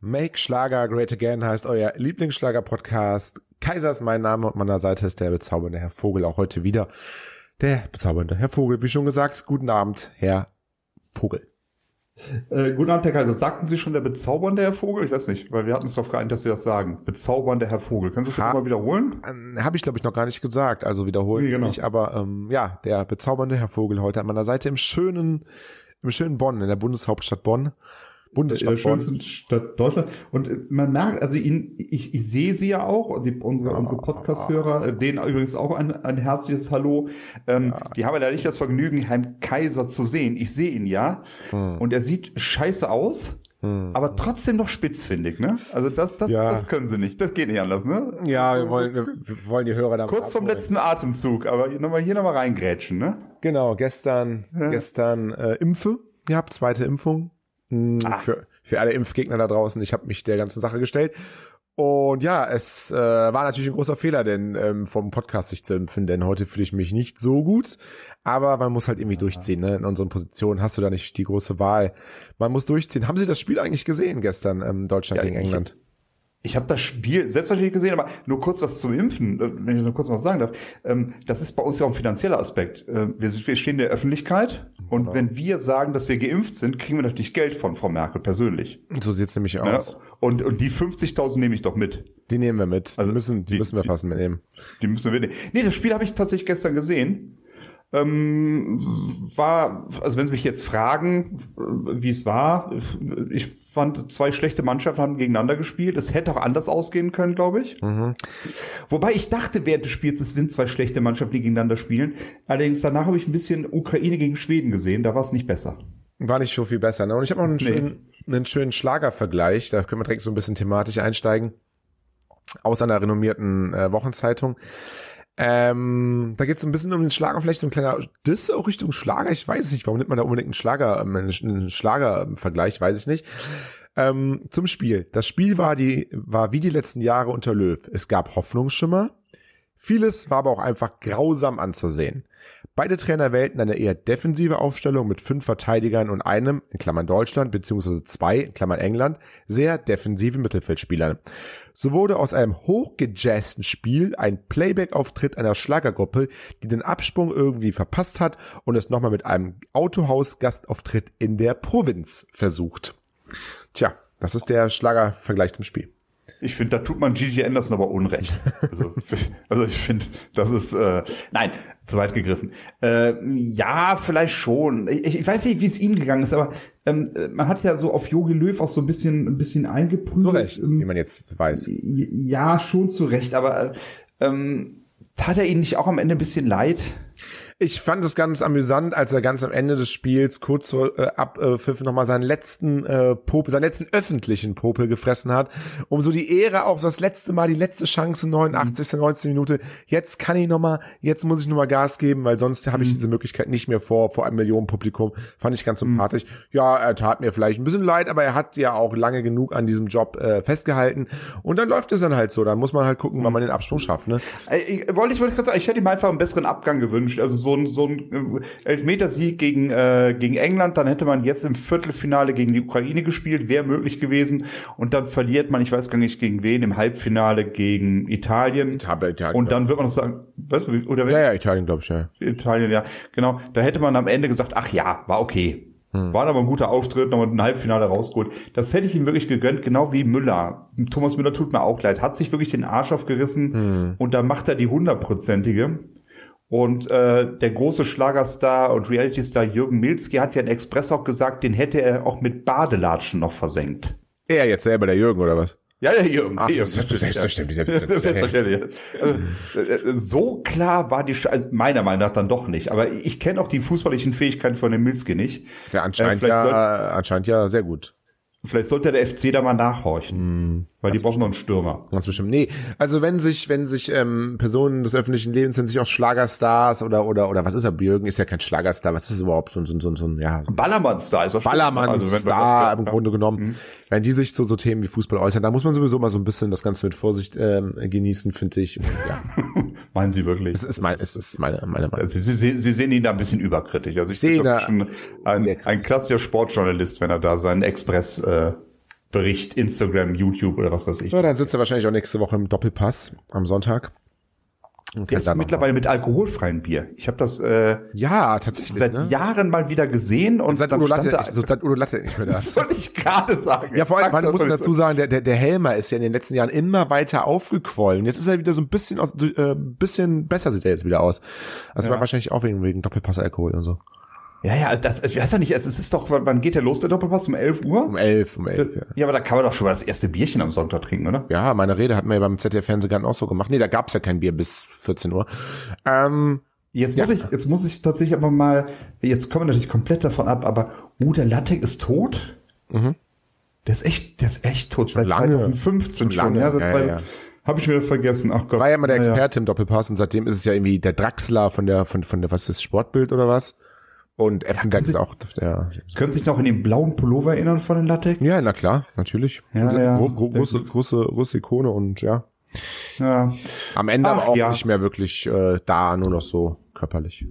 Make Schlager Great Again heißt euer Lieblingsschlager-Podcast. Kaiser ist mein Name und meiner Seite ist der bezaubernde Herr Vogel auch heute wieder. Der bezaubernde Herr Vogel, wie schon gesagt, guten Abend, Herr Vogel. Äh, guten Abend, Herr Kaiser. Sagten Sie schon der bezaubernde Herr Vogel? Ich weiß nicht, weil wir hatten es darauf geeinigt, dass Sie das sagen. Bezaubernde Herr Vogel. Können Sie das Ha- mal wiederholen? Ähm, Habe ich, glaube ich, noch gar nicht gesagt, also wiederholen Nee, genau. nicht, aber ähm, ja, der bezaubernde Herr Vogel heute an meiner Seite im schönen, im schönen Bonn, in der Bundeshauptstadt Bonn. In der Bundesstadt Bonn. schönsten Stadt Deutschland. Und äh, man merkt, also ihn, ich, ich sehe sie ja auch, die, unsere, unsere Podcast-Hörer, denen übrigens auch ein, ein herzliches Hallo. Ähm, Die haben ja nicht das Vergnügen, Herrn Kaiser zu sehen. Ich sehe ihn ja. Hm. Und er sieht scheiße aus, aber trotzdem noch spitzfindig, ne? Also das, das, Ja. das können sie nicht. Das geht nicht anders, ne? Ja, wir wollen, wir, wollen die Hörer damit Kurz vom letzten Atemzug, aber nochmal hier nochmal reingrätschen, ne? Genau, gestern, gestern äh, Impfe. Ihr habt zweite Impfung. Mm, Ah. Für, für alle Impfgegner da draußen. Ich habe mich der ganzen Sache gestellt. Und ja, es äh, war natürlich ein großer Fehler, denn ähm, vom Podcast sich zu impfen, denn heute fühle ich mich nicht so gut. Aber man muss halt irgendwie durchziehen. Ne? In unseren Positionen hast du da nicht die große Wahl. Man muss durchziehen. Haben Sie das Spiel eigentlich gesehen gestern, ähm, Deutschland Ja, gegen England? Ich habe das Spiel selbstverständlich gesehen, aber nur kurz was zum Impfen, äh, wenn ich nur kurz was sagen darf. Ähm, Das ist bei uns ja auch ein finanzieller Aspekt. Äh, Wir stehen in der Öffentlichkeit und wenn wir sagen, dass wir geimpft sind, kriegen wir natürlich Geld von Frau Merkel persönlich. So sieht's nämlich Ja? aus. Und, und die 50.000 nehme ich doch mit. Die nehmen wir mit. Also die müssen, die, die- müssen wir fast mitnehmen. Die müssen wir. Nee, das Spiel habe ich tatsächlich gestern gesehen. Ähm, war, also wenn Sie mich jetzt fragen, äh, wie es war, ich fand, zwei schlechte Mannschaften haben gegeneinander gespielt. Es hätte auch anders ausgehen können, glaube ich. Wobei ich dachte während des Spiels, es sind zwei schlechte Mannschaften, die gegeneinander spielen. Allerdings danach habe ich ein bisschen Ukraine gegen Schweden gesehen, da war es nicht besser. War nicht so viel besser. Ne? Und ich habe noch einen, Nee. schönen, einen schönen Schlagervergleich. Da können wir direkt so ein bisschen thematisch einsteigen. Aus einer renommierten äh, Wochenzeitung. Ähm, da geht es ein bisschen um den Schlager, vielleicht so ein kleiner Diss auch Richtung Schlager. Ich weiß nicht, warum nimmt man da unbedingt einen Schlager, ähm, einen Schlagervergleich, weiß ich nicht. Ähm, zum Spiel. Das Spiel war die, war wie die letzten Jahre unter Löw. Es gab Hoffnungsschimmer. Vieles war aber auch einfach grausam anzusehen. Beide Trainer wählten eine eher defensive Aufstellung mit fünf Verteidigern und einem, in Klammern Deutschland, beziehungsweise zwei, in Klammern England, sehr defensiven Mittelfeldspielern. So wurde aus einem hochgejazzten Spiel ein Playback-Auftritt einer Schlagergruppe, die den Absprung irgendwie verpasst hat und es nochmal mit einem Autohaus-Gastauftritt in der Provinz versucht. Tja, das ist der Schlagervergleich zum Spiel. Ich finde, da tut man Gigi Anderson aber Unrecht. Also, also ich finde, das ist äh, nein, zu weit gegriffen. Äh, ja, vielleicht schon. Ich, ich weiß nicht, wie es Ihnen gegangen ist, aber ähm, man hat ja so auf Jogi Löw auch so ein bisschen, ein bisschen eingeprüft. Zu Recht, Ähm, wie man jetzt weiß. Ja, schon zu Recht, aber äh, ähm, tat er Ihnen nicht auch am Ende ein bisschen leid? Ich fand es ganz amüsant, als er ganz am Ende des Spiels kurz vor äh, Abpfiff nochmal seinen letzten äh, Popel, seinen letzten öffentlichen Popel gefressen hat, um so die Ehre auf das letzte Mal, die letzte Chance, 89. 19. Minute. Jetzt kann ich nochmal, jetzt muss ich nochmal Gas geben, weil sonst habe ich diese Möglichkeit nicht mehr vor, vor einem Millionen Publikum. Fand ich ganz sympathisch. Ja, er tat mir vielleicht ein bisschen leid, aber er hat ja auch lange genug an diesem Job äh, festgehalten. Und dann läuft es dann halt so. Dann muss man halt gucken, wann man den Absprung schafft. Ne? Äh, Ich, wollte ich wollte gerade sagen, ich hätte ihm einfach einen besseren Abgang gewünscht. Also so ein, so ein äh, Elfmetersieg gegen, äh, gegen England, dann hätte man jetzt im Viertelfinale gegen die Ukraine gespielt, wäre möglich gewesen. Und dann verliert man, ich weiß gar nicht gegen wen, im Halbfinale gegen Italien. Italien, Italien, Und dann wird man sagen, weißt du, oder wer? Ja, ja, Italien, glaube ich, ja. Italien, ja, genau. Da hätte man am Ende gesagt, ach ja, war okay. Hm. War aber ein guter Auftritt, nochmal ein Halbfinale rausgeholt. Das hätte ich ihm wirklich gegönnt, genau wie Müller. Thomas Müller tut mir auch leid, hat sich wirklich den Arsch aufgerissen Hm. und da macht er die hundertprozentige. Und äh, der große Schlagerstar und Reality-Star Jürgen Milzki hat ja in Express auch gesagt, den hätte er auch mit Badelatschen noch versenkt. Er jetzt selber, der Jürgen, oder was? Ja, ja, Jürgen. Ach, Jürgen. selbstverständlich. Selbstverständlich. Also, äh, so klar war die, Sch- also meiner Meinung nach dann doch nicht. Aber ich kenne auch die fußballlichen Fähigkeiten von dem Milski nicht. Ja, anscheinend Äh, ja, anscheinend ja sehr gut. Vielleicht sollte der FC da mal nachhorchen. Hm, weil die brauchen noch einen Stürmer. Ganz bestimmt. Nee, also wenn sich, wenn sich ähm, Personen des öffentlichen Lebens sind, sich auch Schlagerstars oder oder oder was ist er? Björgen ist ja kein Schlagerstar. Was ist überhaupt? So, ein- so, ein- so, ein- so ja Ballermann-Star ist doch schlimm. Ballermann Also, wenn im Grunde genommen. Wenn die sich zu so Themen wie Fußball äußern, da muss man sowieso mal so ein bisschen das Ganze mit Vorsicht ähm, genießen, finde ich. Und, ja, Meinen Sie wirklich? es ist mein, es ist meine meine Meinung. Sie, Sie, Sie sehen ihn da ein bisschen überkritisch. Also ich sehe ihn schon ein, ein klassischer Sportjournalist, wenn er da seinen Express äh, Bericht, Instagram, YouTube oder was weiß ich. Ja, dann sitzt er wahrscheinlich auch nächste Woche im Doppelpass am Sonntag. Dann noch mittlerweile mit alkoholfreiem Bier. Ich habe das äh, Ja, tatsächlich. seit ne? Jahren mal wieder gesehen und Seit Udo Latte, da, so, seit Udo Latte nicht mehr da. das wollte ich gerade sagen. Ja, vor allem, man muss man dazu sagen, der, der, der Helmer ist ja in den letzten Jahren immer weiter aufgequollen. Jetzt ist er wieder so ein bisschen aus, äh, bisschen besser sieht er jetzt wieder aus. Also Ja. war wahrscheinlich auch wegen, wegen Doppelpass-Alkohol und so. Ja, ja, das, ich weiß ja nicht, es ist doch, wann geht der los, der Doppelpass? Um 11 Uhr? Um elf, um elf, ja. Ja, aber da kann man doch schon mal das erste Bierchen am Sonntag trinken, oder? Ja, meine Rede hat mir beim ZDF-Fernsehgarten auch so gemacht. Nee, da gab's ja kein Bier bis 14 Uhr. Ähm, Jetzt muss Ja. ich, jetzt muss ich tatsächlich aber mal, jetzt kommen wir natürlich komplett davon ab, aber uh, der Lattek ist tot? Der ist echt, der ist echt tot. Seit Mhm. lange. 2015 schon. Lange, Ja, seit ja, zwei, ja. Habe ich wieder vergessen. Ach Gott. war ja immer der. Experte im Doppelpass und seitdem ist es ja irgendwie der Draxler von der, von, von der, was ist das, Sportbild oder was? Und Effenberg ist auch der, Können Sie sich noch in den blauen Pullover erinnern von den Lattek? ja, na klar, natürlich. Ja, ja. Gro gro große, große, große Ikone und ja. Ja. Am Ende Ach, aber auch ja. nicht mehr wirklich äh, da, nur noch so körperlich.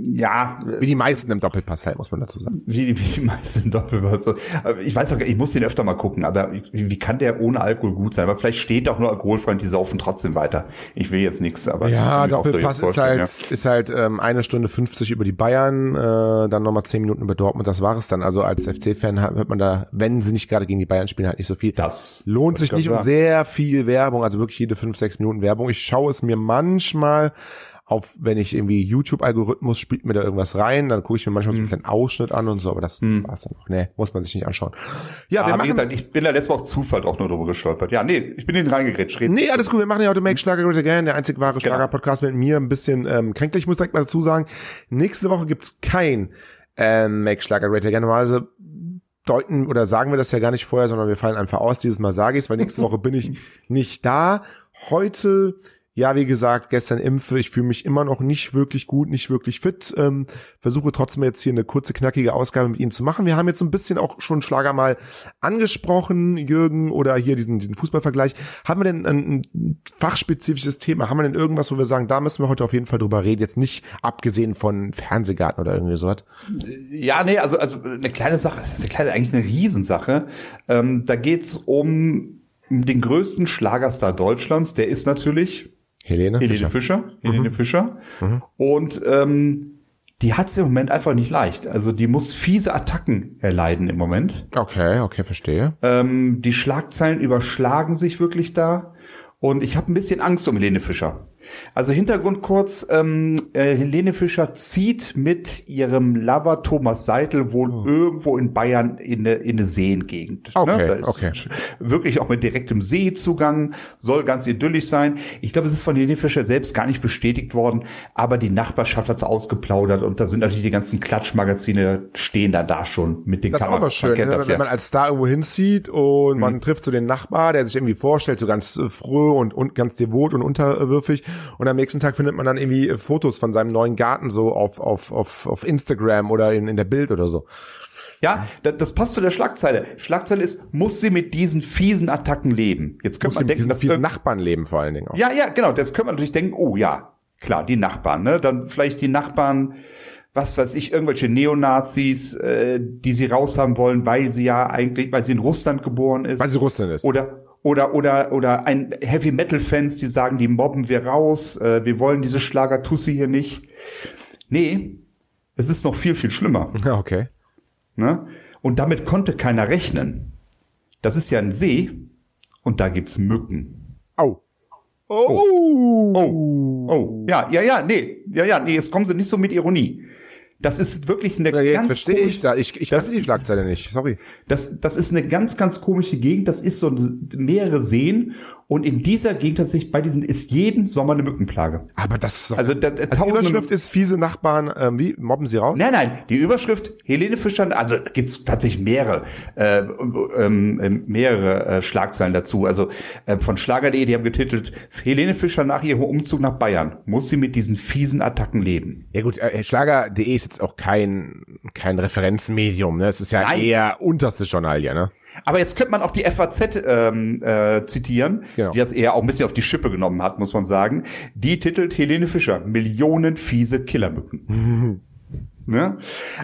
Ja, Wie die meisten im Doppelpass halt, muss man dazu sagen. wie, wie die meisten Doppelwasser. Aber Ich weiß auch, gar nicht, ich muss den öfter mal gucken, aber wie, kann der ohne Alkohol gut sein? Aber vielleicht steht auch nur alkoholfrei und die saufen trotzdem weiter. Ich will jetzt nichts, aber. Ja, Doppelpass ist halt, vorstellen, ist halt ähm, eine Stunde 50 über die Bayern, äh, dann nochmal 10 Minuten über Dortmund, das war es dann. Also als FC-Fan hört man da, wenn sie nicht gerade gegen die Bayern spielen, halt nicht so viel. Das lohnt sich nicht und grad sehr viel Werbung, also wirklich jede 5, 6 Minuten Werbung. Ich schaue es mir manchmal auf, wenn ich irgendwie YouTube-Algorithmus spielt mir da irgendwas rein, dann gucke ich mir manchmal Mhm. so einen kleinen Ausschnitt an und so, aber das, das war's dann noch. Nee, muss man sich nicht anschauen. Ja, wir Ah, wie machen, gesagt, ich bin da letztes Mal auf Zufall auch nur drüber gestolpert. Ja, nee, ich bin in den reingegrätscht. Nee, alles gut. Wir machen ja heute Make Schlager Great Again, der einzig wahre Schlager-Podcast mit mir. Ein bisschen ähm, kränklich, ich muss direkt mal dazu sagen. Nächste Woche gibt's kein ähm, Make Schlager Great Again. Normalerweise deuten oder sagen wir das ja gar nicht vorher, sondern wir fallen einfach aus. Dieses Mal sage ich's, weil nächste Woche bin ich nicht da. Heute, ja, wie gesagt, gestern impfe. Ich fühle mich immer noch nicht wirklich gut, nicht wirklich fit. Ähm, versuche trotzdem jetzt hier eine kurze, knackige Ausgabe mit Ihnen zu machen. Wir haben jetzt ein bisschen auch schon Schlager mal angesprochen, Jürgen, oder hier diesen, diesen Fußballvergleich. Haben wir denn ein, ein fachspezifisches Thema? Haben wir denn irgendwas, wo wir sagen, da müssen wir heute auf jeden Fall drüber reden? Jetzt nicht abgesehen von Fernsehgarten oder irgendwie sowas. Ja, nee, also, also eine kleine Sache, das ist eine kleine, eigentlich eine Riesensache. Ähm, da geht's um den größten Schlagerstar Deutschlands, der ist natürlich Helene? Helene Fischer. Helene Fischer. Und ähm, die hat's im Moment einfach nicht leicht. Also die muss fiese Attacken erleiden im Moment. Okay, okay, verstehe. Ähm, die Schlagzeilen überschlagen sich wirklich da. Und ich habe ein bisschen Angst um Helene Fischer. Also Hintergrund kurz, ähm, äh, Helene Fischer zieht mit ihrem Lover Thomas Seitel wohl irgendwo in Bayern in eine, in eine Seengegend. Okay, Da ist okay. Wirklich auch mit direktem Seezugang, soll ganz idyllisch sein. Ich glaube, es ist von Helene Fischer selbst gar nicht bestätigt worden, aber die Nachbarschaft hat's ausgeplaudert und da sind natürlich die ganzen Klatschmagazine stehen da da schon mit den Das ist auch Kameras. mal schön, Man ne? das wenn ja. Mhm. man als Star irgendwo hinzieht und man trifft so den Nachbar, der sich irgendwie vorstellt, so ganz äh, fröh und, und ganz devot und unterwürfig. Und am nächsten Tag findet man dann irgendwie äh, Fotos von seinem neuen Garten so auf, auf, auf, auf Instagram oder in, in der Bild oder so. Ja, da- das passt zu der Schlagzeile. Schlagzeile ist, muss sie mit diesen fiesen Attacken leben? Jetzt könnte Muss man mit denken, diesen dass fiesen Nachbarn leben vor allen Dingen auch. Ja, ja, genau. Das könnte man natürlich denken, oh ja, klar, die Nachbarn, ne? Dann vielleicht die Nachbarn, was weiß ich, irgendwelche Neonazis, äh, die sie raushaben wollen, weil sie ja eigentlich, weil sie in Russland geboren ist. Weil sie Russland ist. Oder oder oder oder ein Heavy Metal Fans, die sagen, die mobben wir raus, äh, wir wollen diese Schlager Tussi hier nicht. Nee, es ist noch viel viel schlimmer. Okay. Ne? Und damit konnte keiner rechnen. Das ist ja ein See und da gibt's Mücken. Au. Oh, oh, ja, ja, ja, nee, ja, ja, nee, jetzt kommen sie nicht so mit Ironie. Das ist wirklich eine Ja, jetzt ganz verstehe komische- ich da. Ich, ich weiß die Schlagzeile nicht. Sorry. Das, das ist eine ganz, ganz komische Gegend. Das ist so mehrere Seen. Und in dieser Gegend tatsächlich bei diesen ist jeden Sommer eine Mückenplage. Aber das ist doch, Also, da, also die Überschrift ist fiese Nachbarn, ähm, wie mobben sie raus? Nein, nein, die Überschrift Helene Fischer, also gibt's tatsächlich mehrere, äh, ähm, ähm, mehrere äh, Schlagzeilen dazu. Also äh, von Schlager.de, die haben getitelt, Helene Fischer nach ihrem Umzug nach Bayern muss sie mit diesen fiesen Attacken leben. Ja gut, äh, Schlager.de ist jetzt auch kein kein Referenzmedium, ne? Es ist ja Nein. eher unterste Journalie, ne? Aber jetzt könnte man auch die FAZ ähm, äh, zitieren, Genau. die das eher auch ein bisschen auf die Schippe genommen hat, muss man sagen. Die titelt Helene Fischer, Millionen fiese Killermücken. ne?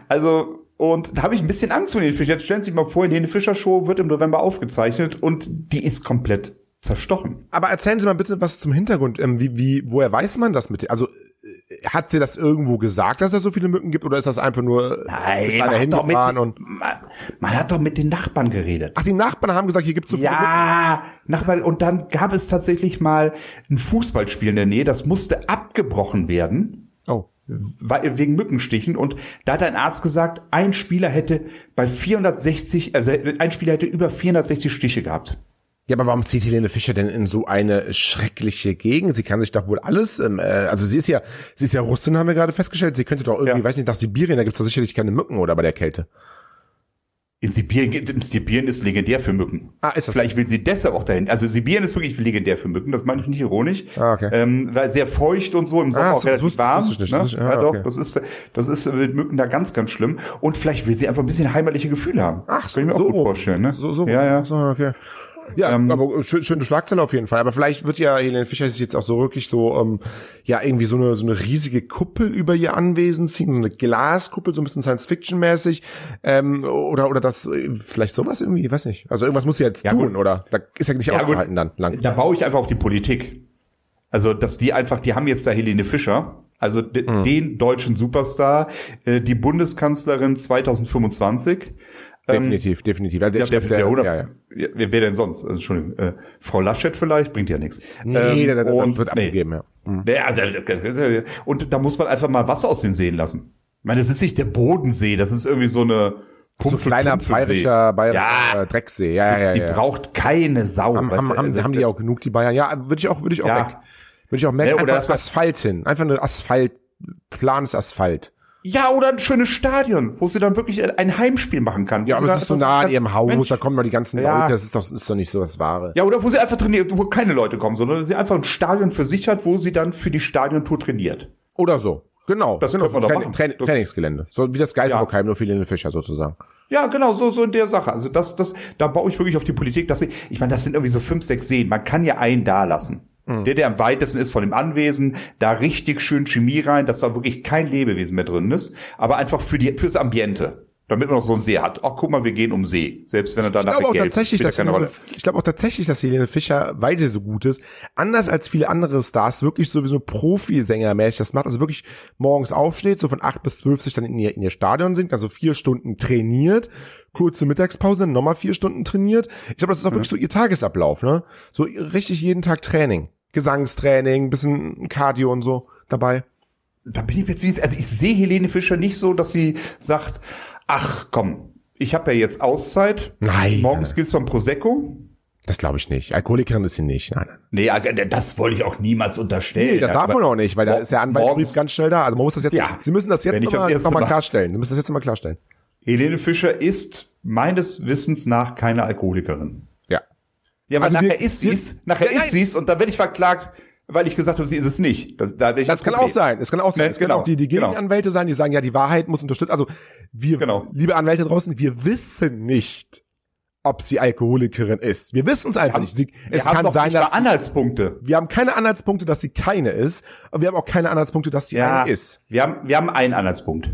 Also, und da habe ich ein bisschen Angst vor Helene Fischer. Jetzt stellen Sie sich mal vor, Helene Fischer Show wird im November aufgezeichnet und die ist komplett zerstochen. Aber erzählen Sie mal bitte was zum Hintergrund. Ähm, wie, wie, woher weiß man das mit? Also hat sie das irgendwo gesagt, dass es so viele Mücken gibt, oder ist das einfach nur Nein, ist einer man hat, doch mit, hingefahren und man, man hat doch mit den Nachbarn geredet. ach die Nachbarn haben gesagt, hier gibt's so viele Mücken. Ja, Nachbarn. Und dann gab es tatsächlich mal ein Fußballspiel in der Nähe, das musste abgebrochen werden. Oh. wegen Mückenstichen und da hat ein Arzt gesagt, ein Spieler hätte bei 460, also ein Spieler hätte über 460 Stiche gehabt. Ja, aber warum zieht Helene Fischer denn in so eine schreckliche Gegend? Sie kann sich doch wohl alles, ähm, äh, also sie ist ja, sie ist ja Russin, haben wir gerade festgestellt. Sie könnte doch irgendwie, Ja. weiß nicht, nach Sibirien, da gibt's doch sicherlich keine Mücken oder bei der Kälte. In Sibirien, Sibirien ist legendär für Mücken. Ah, ist das Vielleicht will sie deshalb auch dahin. Also Sibirien ist wirklich legendär für Mücken, das meine ich nicht ironisch. Ah, okay. Ähm, weil sehr feucht und so, im Sommer Ah, auch so, das relativ wusste- warm. wusste ich nicht. Ne? Das ist- ah, ja, doch, okay. das ist, das ist mit Mücken da ganz, ganz schlimm. Und vielleicht will sie einfach ein bisschen heimatliche Gefühle haben. Ach, Kann ich mir so auch gut vorstellen, ne? So, so, ja, ja. so, okay. Ja, aber schön, schöne Schlagzeile auf jeden Fall. Aber vielleicht wird ja Helene Fischer sich jetzt auch so wirklich so, ähm, ja, irgendwie so eine, so eine riesige Kuppel über ihr Anwesen ziehen, so eine Glaskuppel, so ein bisschen Science-Fiction-mäßig, ähm, oder, oder das, äh, vielleicht sowas irgendwie, ich weiß nicht. Also irgendwas muss sie jetzt Ja, tun, gut. oder? Da ist ja nicht Ja, auszuhalten gut. dann, lang. Da baue ich einfach auf die Politik. Also, dass die einfach, die haben jetzt da Helene Fischer, also de, Hm. den deutschen Superstar, äh, die Bundeskanzlerin 2025. Definitiv, definitiv. Ja, der, Ja, der, der, der, der, oder, ja, ja. Ja, wer, wer denn sonst? Also, Entschuldigung, äh, Frau Laschet vielleicht, bringt ja nichts. Nee, Ähm, der, der, der und- wird nee. abgegeben, ja. Mhm. Ja, der- der- der- Und da muss man einfach mal Wasser aus den Seen lassen. Ich meine, das ist nicht der Bodensee, das ist irgendwie so eine So Pumpel- kleiner Pumpelsee. bayerischer, bayerischer Ja, äh, Drecksee. Ja, ja, ja. die ja. braucht keine Sau. haben, haben, haben, also, haben die auch genug, die Bayern? Ja, würde ich auch, würde ich auch Ja. weg. Würde ich auch weg. Ja, oder Einfach das Asphalt hin. Einfach eine Asphalt, planes Asphalt. Ja, oder ein schönes Stadion, wo sie dann wirklich ein Heimspiel machen kann. Ja, aber es ist so nah an ihrem Haus, Mensch. da kommen mal die ganzen Ja. Leute, das ist doch, ist doch nicht so das Wahre. Ja, oder wo sie einfach trainiert, wo keine Leute kommen, sondern sie einfach ein Stadion für sich hat, wo sie dann für die Stadiontour trainiert. Oder so. Genau. Das genau. machen. Train- Das- Trainingsgelände. So wie das Geisterbockheim, nur für Helene Fischer sozusagen. Ja, genau, so, so in der Sache. Also das, das, da baue ich wirklich auf die Politik, dass sie, ich meine, das sind irgendwie so fünf, sechs Seen. Man kann ja einen da lassen. Mhm. Der, der am weitesten ist von dem Anwesen, da richtig schön Chemie rein, dass da wirklich kein Lebewesen mehr drin ist, aber einfach für die, fürs Ambiente. Damit man noch so einen See hat. Ach, guck mal, wir gehen um See. Selbst wenn er Ich danach glaube auch Geld tatsächlich, dass keine Rolle. ich glaube auch tatsächlich, dass Helene Fischer, weil sie so gut ist, anders als viele andere Stars wirklich sowieso Profisänger-mäßig das macht, also wirklich morgens aufsteht, so von acht bis zwölf sich dann in ihr, in ihr Stadion singt, also vier Stunden trainiert, kurze Mittagspause, nochmal vier Stunden trainiert. Ich glaube, das ist auch wirklich so ihr Tagesablauf, ne? So richtig jeden Tag Training. Gesangstraining, bisschen Cardio und so dabei. Da bin ich jetzt, wie- also ich sehe Helene Fischer nicht so, dass sie sagt, ach komm, ich habe ja jetzt Auszeit. Nein. Morgens gibt's beim Prosecco. Das glaube ich nicht. Alkoholikerin ist sie nicht. Nein, nein. Nee, äh, das wollte ich auch niemals unterstellen. Nee, das darf man auch nicht, weil da ist der Anwaltsbrief ganz schnell da. Also man muss das jetzt, Ja. Sie müssen das jetzt nochmal noch mal klarstellen. Sie müssen das jetzt nochmal klarstellen. Helene Fischer ist meines Wissens nach keine Alkoholikerin. Ja. Ja, aber Also nachher wir- ist sie's, nachher Ja, ist nein. sie's und dann werde ich verklagt, weil ich gesagt habe, sie ist es nicht. Das, da Das kann Problem. auch sein. Es kann auch sein. Ne, es können genau, auch die, die genau. Gegenanwälte sein, die sagen, ja, die Wahrheit muss unterstützt. Also wir, Genau. liebe Anwälte draußen, wir wissen nicht, ob sie Alkoholikerin ist. Wir wissen es einfach nicht. Sie, Wir es haben kann sein, dass Anhaltspunkte. wir haben keine Anhaltspunkte, dass sie keine ist, und wir haben auch keine Anhaltspunkte, dass sie Ja, eine ist. wir haben, wir haben einen Anhaltspunkt.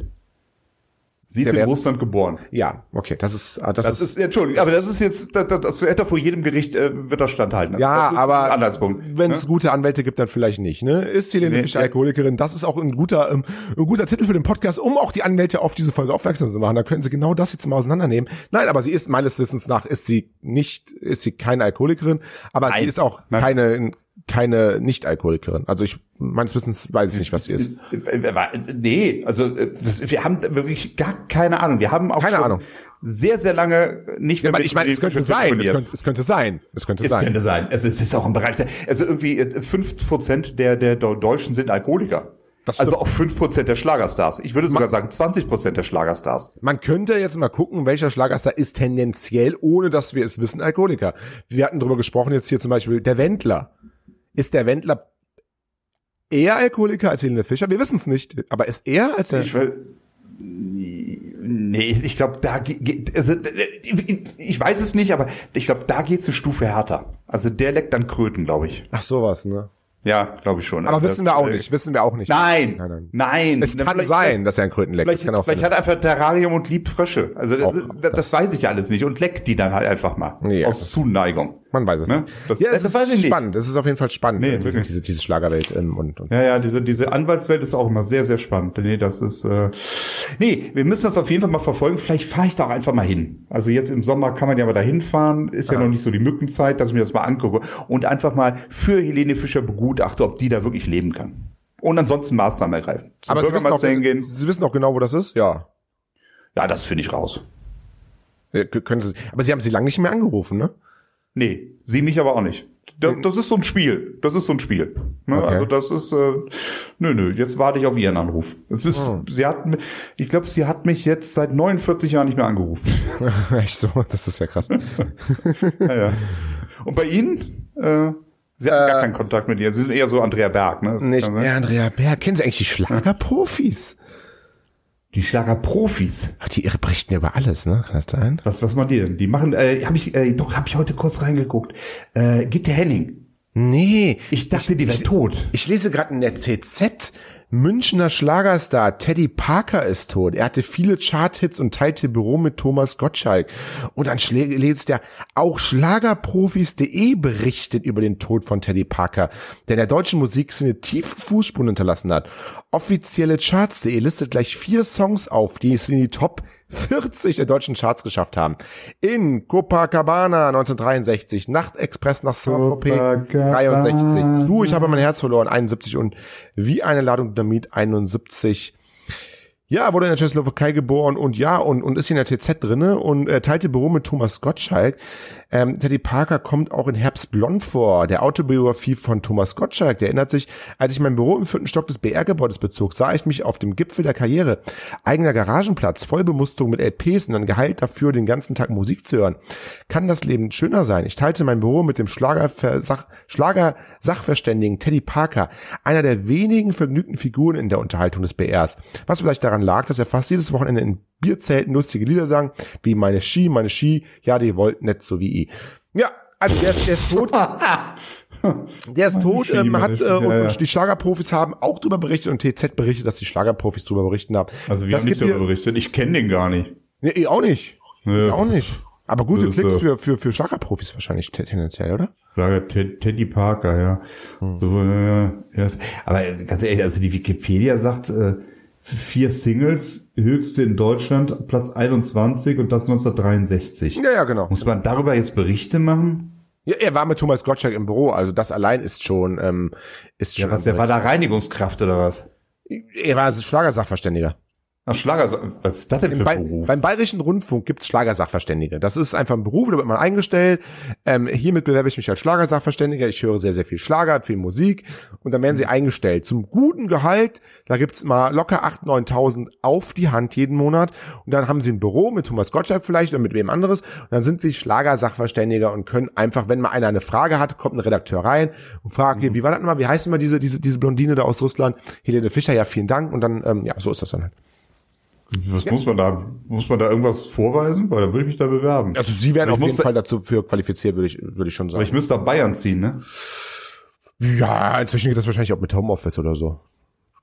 Sie ist in Russland geboren. Ja, okay, das ist ah, das, Das ist ist, Entschuldigung, aber das ist jetzt, das, das, das hätte vor jedem Gericht äh, wird das standhalten. Ja, das aber Anhaltspunkt. wenn es ne? gute Anwälte gibt, dann vielleicht nicht. Ne? Ist Helene Nee, nee. Alkoholikerin? Das ist auch ein guter, ähm, ein guter Titel für den Podcast, um auch die Anwälte auf diese Folge aufmerksam zu machen. Da können sie genau das jetzt mal auseinandernehmen. Nein, aber sie ist meines Wissens nach ist sie nicht, ist sie keine Alkoholikerin, aber sie Nein. ist auch Nein. keine keine Nicht-Alkoholikerin. Also ich meines Wissens weiß ich nicht, was sie ist. Nee, also äh, wir haben wirklich gar keine Ahnung. Wir haben auch Keine schon Ahnung. sehr, sehr lange nicht mehr Aber mit ich meine, es könnte sein. Es könnte, es könnte sein. Es könnte Es sein. könnte sein. Es ist, es ist auch im Bereich der, also irgendwie äh, fünf Prozent der, der Deutschen sind Alkoholiker. Also auch fünf Prozent der Schlagerstars. Ich würde sogar sagen 20 Prozent der Schlagerstars. Man könnte jetzt mal gucken, welcher Schlagerstar ist tendenziell, ohne dass wir es wissen, Alkoholiker. Wir hatten drüber gesprochen, jetzt hier zum Beispiel der Wendler. Ist der Wendler eher Alkoholiker als Helene Fischer? Wir wissen es nicht, aber ist er als der... Ich will, nee, ich glaube, da geht, also, ich, weiß es nicht, aber ich glaube, da geht's eine Stufe härter. Also der leckt dann Kröten, glaube ich. Ach sowas, ne? Ja, glaube ich schon. Aber Also wissen das, wir auch äh, nicht, wissen wir auch nicht. Nein, Nein, nein. nein. Es kann sein, dass er ein Kröten leckt. Vielleicht, kann auch vielleicht sein. hat er einfach Terrarium und liebt Frösche. Also das, Auch ist- das, das weiß ich alles nicht und leckt die dann halt einfach mal Ja. aus Zuneigung. Man weiß es Ne? nicht. Das- ja, es das ist weiß ich nicht. spannend. Es ist auf jeden Fall spannend, Nee, diese, diese, diese Schlagerwelt ähm, und, und Ja, ja, diese, diese Anwaltswelt ist auch immer sehr, sehr spannend. Nee, das ist, äh, nee, wir müssen das auf jeden Fall mal verfolgen. Vielleicht fahre ich da auch einfach mal hin. Also jetzt im Sommer kann man ja mal da hinfahren. Ist ja noch nicht so die Mückenzeit, dass ich mir das mal angucke und einfach mal für Helene Fischer begutachte, ob die da wirklich leben kann. Und ansonsten Maßnahmen ergreifen. Zum Aber Sie wissen, auch, hingehen. Sie wissen auch genau, wo das ist? Ja. Ja, das finde ich raus. Ja, Können Sie, aber Sie haben sie lange nicht mehr angerufen, ne? Nee, sie mich aber auch nicht. Das, das ist so ein Spiel. Das ist so ein Spiel. Ne? Okay. Also das ist, äh, nö, nö, jetzt warte ich auf ihren Anruf. Es ist, Oh. sie hat, ich glaube, sie hat mich jetzt seit 49 Jahren nicht mehr angerufen. Echt so, das ist ja krass. ja, ja. Und bei Ihnen? Äh, sie hatten gar keinen Kontakt mit ihr. Sie sind eher so Andrea Berg, ne? Das Nicht mehr Andrea Berg. Kennen Sie eigentlich die Schlagerprofis? Die Schlagerprofis. Ach, die berichten über alles, ne? Kann das sein? Was, was machen die denn? Die machen, äh, habe ich, äh, doch, habe ich heute kurz reingeguckt. Äh, Gitte Henning. Nee. Ich dachte, die wäre tot. Ich lese gerade in der CZ, Münchner Schlagerstar Teddy Parker ist tot. Er hatte viele Charthits und teilte Büro mit Thomas Gottschalk. Und dann lest er, auch Schlagerprofis.de berichtet über den Tod von Teddy Parker, der in der deutschen Musikszene tiefe Fußspuren hinterlassen hat. Offizielle Charts.de listet gleich vier Songs auf, die es in die Top 40 der deutschen Charts geschafft haben. In Copacabana 1963, Nachtexpress nach Saint-Tropez Copacabana. 63, Du, ich habe mein Herz verloren 71 und Wie eine Ladung Dynamit 71. Ja, wurde in der Tschechoslowakei geboren und ja, und, und ist hier in der TZ drinne und äh, teilte Büro mit Thomas Gottschalk. Ähm, Teddy Parker kommt auch in Herbst Blond vor, der Autobiografie von Thomas Gottschalk. Der erinnert sich, als ich mein Büro im vierten Stock des BR-Gebäudes bezog, sah ich mich auf dem Gipfel der Karriere. Eigener Garagenplatz, Vollbemusterung mit LPs und dann Gehalt dafür, den ganzen Tag Musik zu hören. Kann das Leben schöner sein? Ich teilte mein Büro mit dem Schlager-Sach- Schlager-Sachverständigen Teddy Parker, einer der wenigen vergnügten Figuren in der Unterhaltung des BRs. Was vielleicht daran lag, dass er fast jedes Wochenende in Bierzelten lustige Lieder sang, wie meine Ski, meine Ski, ja, die wollten nicht so wie ich. Ja, also der ist, der ist tot. Der ist tot, ähm, hat, äh, und, ja, ja. und die Schlagerprofis haben auch darüber berichtet und TZ berichtet, dass die Schlagerprofis darüber berichten haben. Also wir das haben nicht darüber berichtet. Ich kenne den gar nicht. Nee, ich auch nicht. Nee. Ich auch nicht. Aber gute Das Klicks äh, für, für, für Schlagerprofis wahrscheinlich te- tendenziell, oder? Schlager Ted, Teddy Parker, ja. Hm. So, äh, ja. Aber ganz ehrlich, also die Wikipedia sagt, äh, vier Singles, höchste in Deutschland, Platz 21 und das 1963. Ja, ja, genau. Muss man darüber jetzt Berichte machen? Ja, er war mit Thomas Gottschalk im Büro, also das allein ist schon, ähm, ist Ja, schon. was, der war da Reinigungskraft oder was? er war Schlagersachverständiger. Ach, Schlager, was ist das denn für ein Beruf? beim Bayerischen Rundfunk gibt's Schlagersachverständige. Das ist einfach ein Beruf, da wird man eingestellt. Ähm, hiermit bewerbe ich mich als Schlagersachverständiger. Ich höre sehr, sehr viel Schlager, viel Musik und dann werden sie eingestellt. Zum guten Gehalt, da gibt's mal locker 8.000, 9.000 auf die Hand jeden Monat und dann haben sie ein Büro mit Thomas Gottschalk vielleicht oder mit wem anderes und dann sind sie Schlagersachverständiger und können einfach, wenn mal einer eine Frage hat, kommt ein Redakteur rein und fragt, hier, wie war das mal, wie heißt immer diese, diese, diese Blondine da aus Russland? Helene Fischer, ja, vielen Dank und dann, ähm, ja, so ist das dann halt. Was muss man da, muss man da irgendwas vorweisen? Weil dann würde ich mich da bewerben. Also sie werden Aber auf jeden Fall dazu für qualifiziert, würde ich, würde ich schon Aber sagen. ich müsste nach Bayern ziehen, ne? ja, inzwischen geht das wahrscheinlich auch mit Homeoffice oder so.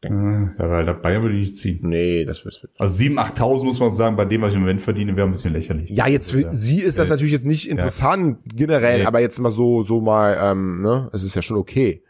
Äh, Ja, weil nach Bayern würde ich nicht ziehen. Nee, das wird. Also 7.000, 8.000 muss man sagen, bei dem, was ich im Moment verdiene, wäre ein bisschen lächerlich. Ja, jetzt für sie ist das natürlich jetzt nicht interessant generell, Nee. aber jetzt mal so, so mal, ähm, ne, es ist ja schon okay.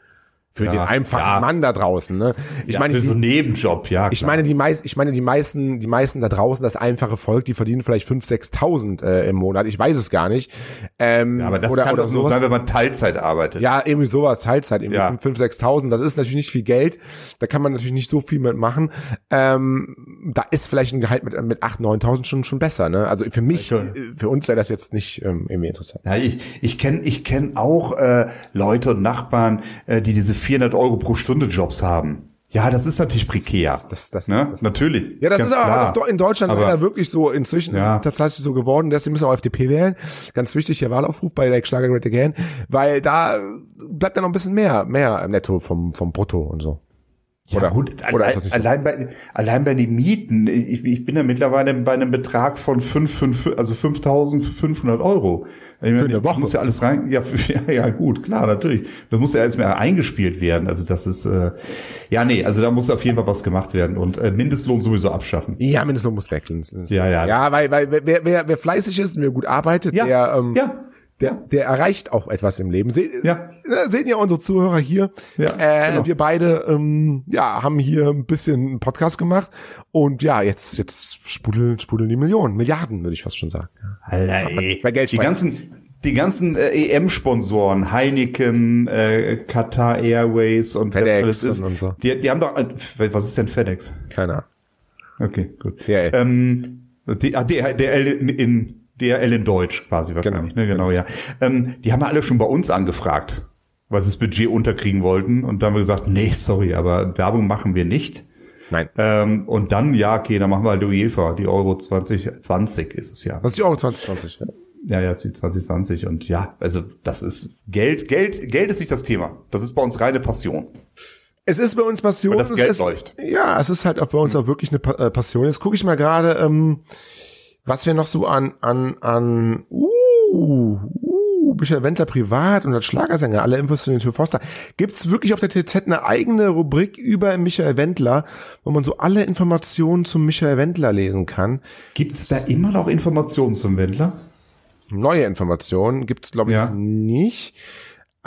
Für Ja, den einfachen ja. Mann da draußen, ne? Ich ja, meine, für so einen die, Nebenjob, ja. ich klar. meine, die meisten, ich meine, die meisten, die meisten da draußen, das einfache Volk, die verdienen vielleicht 5.000, 6.000 äh, im Monat. Ich weiß es gar nicht. Ähm, ja, aber das oder, kann oder doch nur sein, wenn man Teilzeit arbeitet. Ja, irgendwie sowas, Teilzeit, irgendwie Ja. 5.000, 6.000. Das ist natürlich nicht viel Geld. Da kann man natürlich nicht so viel mitmachen. Ähm, da ist vielleicht ein Gehalt mit, mit 8.000, 9.000 schon, schon besser, ne? Also für mich, Ja. äh, für uns wäre das jetzt nicht ähm, irgendwie interessant. Ja, ich ich kenne ich kenn auch äh, Leute und Nachbarn, äh, die diese 400 Euro pro Stunde Jobs haben. Ja, das ist natürlich prekär. Das- das- ne? das- natürlich. Ja, das ist aber klar. in Deutschland Aber- leider wirklich so. Inzwischen Ja. ist es tatsächlich so geworden, deswegen müssen wir auch FDP wählen. Ganz wichtig, der Wahlaufruf bei der Schlager Great Again, weil da bleibt dann noch ein bisschen mehr, mehr netto vom, vom Brutto und so. Ja, Oder- gut, oder allein, das so? allein, bei, allein bei den Mieten, ich, ich bin da mittlerweile bei einem Betrag von 5, 5 also 5.500 Euro. Meine, eine das Woche. muss ja alles rein, ja, für, ja, ja, gut, klar, natürlich. Das muss ja mehr eingespielt werden. Also das ist, äh, ja, nee, also da muss auf jeden Fall was gemacht werden und äh, Mindestlohn sowieso abschaffen. Ja, Mindestlohn muss wechseln. Ja, ja. Ja, weil, weil wer, wer, wer fleißig ist und wer gut arbeitet, Ja, der, ähm, ja. Der, der erreicht auch etwas im Leben. Se Ja. äh, Sehen ja unsere Zuhörer hier. Ja, äh, genau. Wir beide ähm, ja, haben hier ein bisschen einen Podcast gemacht und ja, jetzt, jetzt sprudeln, sprudeln die Millionen, Milliarden, würde ich fast schon sagen. Alter, ey. bei Geld die ganzen, die ganzen äh, EM-Sponsoren, Heineken, äh, Qatar Airways und FedEx ist, und- so. die, die haben doch, äh, was ist denn FedEx? Keine Ahnung. Okay, gut. DHL. Ähm, die, ah, DHL in, DRL in Deutsch quasi wahrscheinlich. Genau. Ne, genau, ja. Ähm, die haben ja alle schon bei uns angefragt, sie das Budget unterkriegen wollten. Und dann haben wir gesagt, nee, sorry, aber Werbung machen wir nicht. Nein. Ähm, und dann, ja, okay, dann machen wir halt UEFA, die Euro 2020 ist es ja. Das ist die Euro 2020. Ja. Ja, ja, es ist die 2020 und ja, also das ist Geld, Geld, Geld ist nicht das Thema. Das ist bei uns reine Passion. Es ist bei uns Passion. Weil das es Geld ist, läuft. Ja, es ist halt auch bei uns auch wirklich eine äh, Passion. Jetzt gucke ich mal gerade, ähm, was wir noch so an, an, an, uh, uh, Michael Wendler privat und als Schlagersänger, alle Infos zu den Till Foster. Gibt's wirklich auf der TZ eine eigene Rubrik über Michael Wendler, wo man so alle Informationen zum Michael Wendler lesen kann? Gibt's da immer noch Informationen zum Wendler? Neue Informationen gibt's glaube ich Ja. nicht.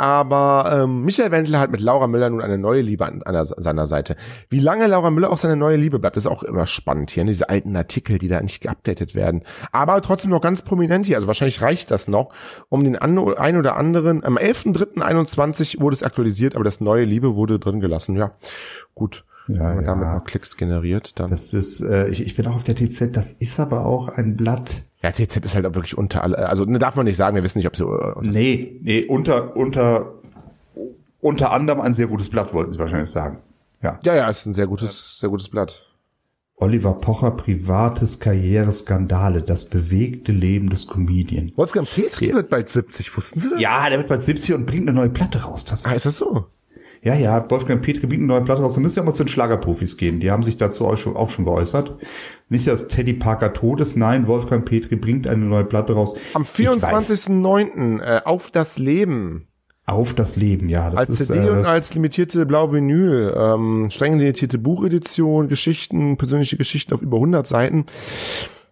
Aber ähm, Michael Wendler hat mit Laura Müller nun eine neue Liebe an, an seiner Seite. Wie lange Laura Müller auch seine neue Liebe bleibt, ist auch immer spannend hier. ne? Diese alten Artikel, die da nicht geupdatet werden. Aber trotzdem noch ganz prominent hier. Also wahrscheinlich reicht das noch, um den an, ein oder anderen. Am 11.3.21 wurde es aktualisiert, aber das neue Liebe wurde drin gelassen. Ja, gut. Ja, Wenn man damit ja. noch Klicks generiert, dann. Das ist, äh, ich, ich bin auch auf der TZ, das ist aber auch ein Blatt. Ja, TZ ist halt auch wirklich unter alle. Also ne, darf man nicht sagen, wir wissen nicht, ob sie. Äh, unter- Nee, nee, unter, unter, unter anderem ein sehr gutes Blatt, wollten Sie wahrscheinlich sagen. Ja. ja, ja, ist ein sehr gutes, sehr gutes Blatt. Oliver Pocher, privates Karriereskandale, das bewegte Leben des Comedian. Wolfgang Petri wird bald 70, wussten Sie das? Ja, der wird bald 70 und bringt eine neue Platte raus. Das Ah, ist das so? Ja, ja, Wolfgang Petri bringt eine neue Platte raus. Da müssen wir mal zu den Schlagerprofis gehen. Die haben sich dazu auch schon, auch schon geäußert. Nicht, dass Teddy Parker tot ist. Nein, Wolfgang Petri bringt eine neue Platte raus. Am Ich weiß. 24.09. Äh, auf das Leben. Auf das Leben, ja. Das Als ist, CD und äh, als limitierte blaue Vinyl. Ähm, streng limitierte Buchedition, Geschichten, persönliche Geschichten auf über 100 Seiten.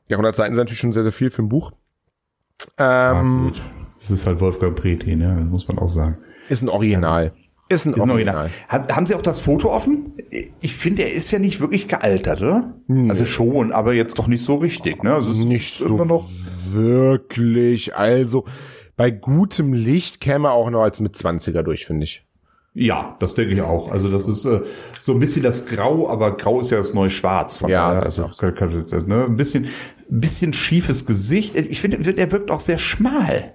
Ja, 100 Seiten sind natürlich schon sehr, sehr viel für ein Buch. ja, Ähm, gut. Das ist halt Wolfgang Petri, ne? Das muss man auch sagen. ist ein Original. Ist ein Ist ein Original. Original. Hat, haben Sie auch das Foto offen? Ich finde, er ist ja nicht wirklich gealtert, oder? Also schon, aber jetzt doch nicht so richtig, ne? Also es Nicht so immer noch. wirklich. Also, bei gutem Licht käme er auch noch als Mitzwanziger durch, finde ich. Ja, das denke ich auch. Also das ist äh, so ein bisschen das Grau, aber Grau ist ja das neue Schwarz. Von Ja, daher, also kann, kann, ne, ein bisschen, ein bisschen schiefes Gesicht. Ich finde, er wirkt auch sehr schmal.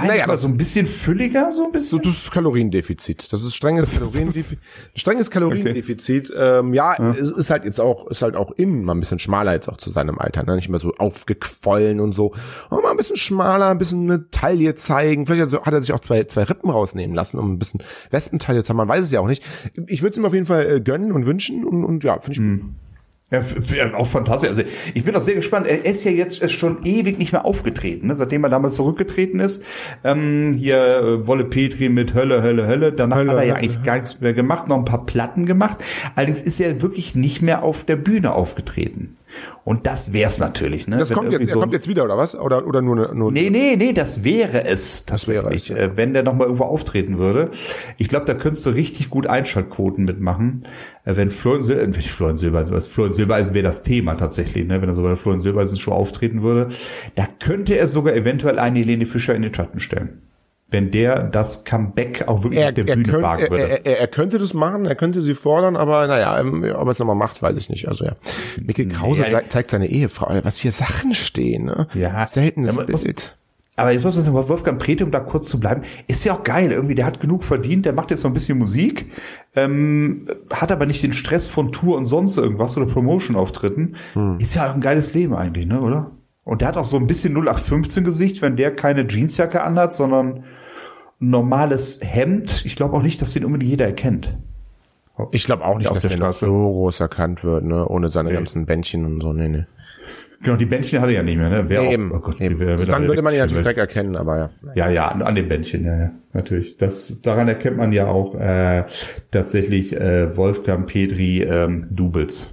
Weiß Naja, aber so ein bisschen fülliger, so ein bisschen. So, das ist Kaloriendefizit. Das ist strenges Kaloriendefizit. Strenges Kaloriendefizit. Ähm, ja, es ist halt jetzt auch, ist halt auch in, mal ein bisschen schmaler jetzt auch zu seinem Alter, ne? Nicht mehr so aufgequollen und so. Aber mal ein bisschen schmaler, ein bisschen eine Taille zeigen. Vielleicht hat er- sich auch zwei, zwei Rippen rausnehmen lassen, um ein bisschen Wespentaille zu haben. Man weiß es ja auch nicht. Ich würde es ihm auf jeden Fall äh, gönnen und wünschen und, und ja, finde ich gut. Ja, auch fantastisch. Also ich bin auch sehr gespannt. Er ist ja jetzt schon ewig nicht mehr aufgetreten, ne? seitdem er damals zurückgetreten ist. Ähm, hier äh, Wolle Petri mit Hölle, Hölle, Hölle. Danach Hölle, hat er ja Hölle, eigentlich gar nichts mehr gemacht, noch ein paar Platten gemacht. Allerdings ist er wirklich nicht mehr auf der Bühne aufgetreten. Und das wär's natürlich, ne? Das Wenn kommt jetzt, er kommt jetzt wieder, oder was? Oder, oder nur, nur Nee, nee, nee, das wäre es Das wäre es, ja. äh, wenn der nochmal irgendwo auftreten würde. Ich glaube, da könntest du richtig gut Einschaltquoten mitmachen. Äh, wenn Florian Silbereisen, wenn Florian Silbereisen, was Florian Silbereisen wäre das Thema tatsächlich, ne? wenn er so bei der Florian Silbereisen Show auftreten würde, da könnte er sogar eventuell eine Helene Fischer in den Schatten stellen. Wenn der das Comeback auch wirklich er, auf der er, Bühne könnt, wagen würde. er, er, er könnte das machen, er könnte sie fordern, aber naja, ähm, ob er es nochmal macht, weiß ich nicht. Also ja, Mikkel Krause zei- zeigt seine Ehefrau, was hier Sachen stehen. Ne? Ja. seltenes Ja, man muss- Bild. Aber jetzt muss man sagen, Wolfgang Prete, um da kurz zu bleiben, ist ja auch geil. Irgendwie, der hat genug verdient, der macht jetzt noch ein bisschen Musik, ähm, hat aber nicht den Stress von Tour und sonst irgendwas oder Promotion-Auftritten. Hm. Ist ja auch ein geiles Leben eigentlich, ne, oder? Und der hat auch so ein bisschen 0815-Gesicht, wenn der keine Jeansjacke anhat, sondern ein normales Hemd. Ich glaube auch nicht, dass den unbedingt jeder erkennt. Ich glaube auch nicht, dass der der so groß erkannt wird, ne? ohne seine ganzen Bändchen und so. Nee, nee. Genau, die Bändchen hat er ja nicht mehr, ne? Wer Nee, auch, eben, oh Gott, eben. wär- wär Dann da würde man ihn natürlich direkt erkennen, aber ja. Ja, ja, an, an den Bändchen, ja, ja, natürlich. Das, daran erkennt man ja auch äh, tatsächlich äh, Wolfgang Petri ähm, Doubles.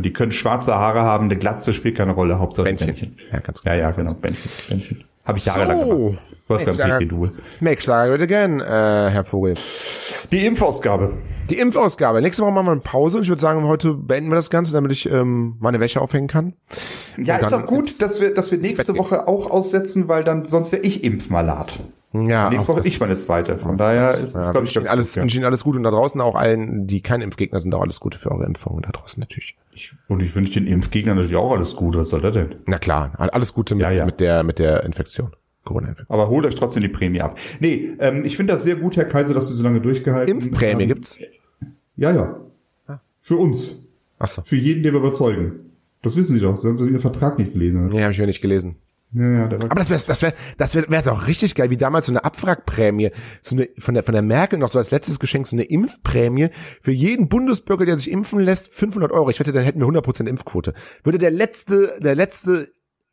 Die können schwarze Haare haben, eine Glatze spielt keine Rolle, Hauptsache Bändchen. Bändchen. Ja, ganz genau. Ja, ja, genau, Bändchen. Bändchen. Habe ich jahrelang So. gemacht. Wolfgang Make Petri Double. Make Schlager good again, äh, Herr Vogel. Die Impfausgabe. Die Impfausgabe. Nächste Woche machen wir eine Pause und ich würde sagen, heute beenden wir das Ganze, damit ich ähm, meine Wäsche aufhängen kann. Ja, ist auch gut, dass wir, dass wir nächste. Woche auch aussetzen, weil dann sonst wäre ich Impfmalat. Ja, Nächste Woche ich meine zweite. Von daher ist es, Ja, glaube ich, ganz alles, gut, ja. wünsche Ihnen alles Gute und da draußen auch allen, die kein Impfgegner sind, auch alles Gute für eure Impfungen da draußen natürlich. Ich- Und ich wünsche den Impfgegnern natürlich auch alles Gute. Was soll das denn? Na klar, alles Gute mit, Ja, ja. mit der mit der Infektion, Corona-Infektion. Aber holt euch trotzdem die Prämie ab. Nee, ähm, ich finde das sehr gut, Herr Kaiser, dass Sie so lange durchgehalten Impfprämie haben. gibt's? Ja, ja. Für uns. Ach so. Für jeden, den wir überzeugen. Das wissen Sie doch. Sie haben Ihren Vertrag nicht gelesen. Nee, habe ich mir nicht gelesen. Ja, ja, der war Aber das wäre das wäre das wäre wär doch richtig geil, wie damals so eine Abwrackprämie, so eine von der von der Merkel noch so als letztes Geschenk so eine Impfprämie für jeden Bundesbürger, der sich impfen lässt, 500 Euro. Ich wette, dann hätten wir 100% Impfquote. Würde der letzte der letzte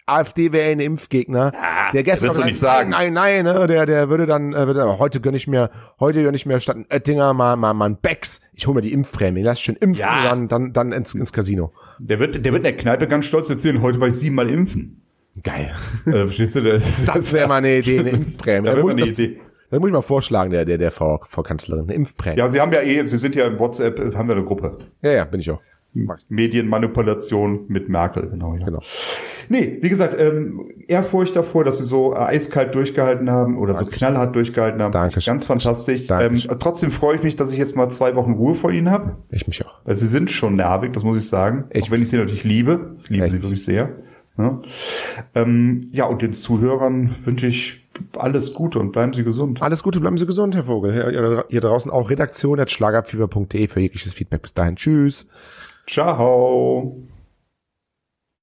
AfD wäre ein Impfgegner, der gestern du noch nicht sagen. nein, nein, ne, der der würde dann äh, würde, heute gönn ich mir heute gönn ich mir statt ein Oettinger mal mal mal ein Becks. Ich hole mir die Impfprämie, lass schön impfen Ja. und dann dann dann ins, ins Casino. Der wird, der wird in der Kneipe ganz stolz erzählen, heute war ich siebenmal impfen. Geil. Äh, verstehst du? Das, Das wäre mal eine Idee, eine Impfprämie. Ja, Da wäre muss mal ich eine das- Idee. Das muss ich mal vorschlagen, der, der, der Frau, Frau Kanzlerin. Eine Impfprämie. Ja, Sie haben ja eh, Sie sind ja im WhatsApp, äh, haben wir eine Gruppe. ja, ja, bin ich auch. Medienmanipulation mit Merkel, genau. Ja. Genau. Nee, wie gesagt, ähm, Ehrfurcht davor, dass sie so äh, eiskalt durchgehalten haben oder so knallhart durchgehalten haben. Dankeschön. Ganz fantastisch. Ähm, Dankeschön. trotzdem freue ich mich, dass ich jetzt mal zwei Wochen Ruhe vor Ihnen habe. Ich mich auch. Weil sie sind schon nervig, das muss ich sagen. Ich- auch wenn ich sie natürlich liebe. Ich liebe Echt? sie wirklich sehr. Ja. Ähm, ja, und den Zuhörern wünsche ich alles Gute und bleiben Sie gesund. Alles Gute, bleiben Sie gesund, Herr Vogel. Hier, draußen auch redaktion.schlagerfieber.de für jegliches Feedback. Bis dahin. Tschüss. Ciao.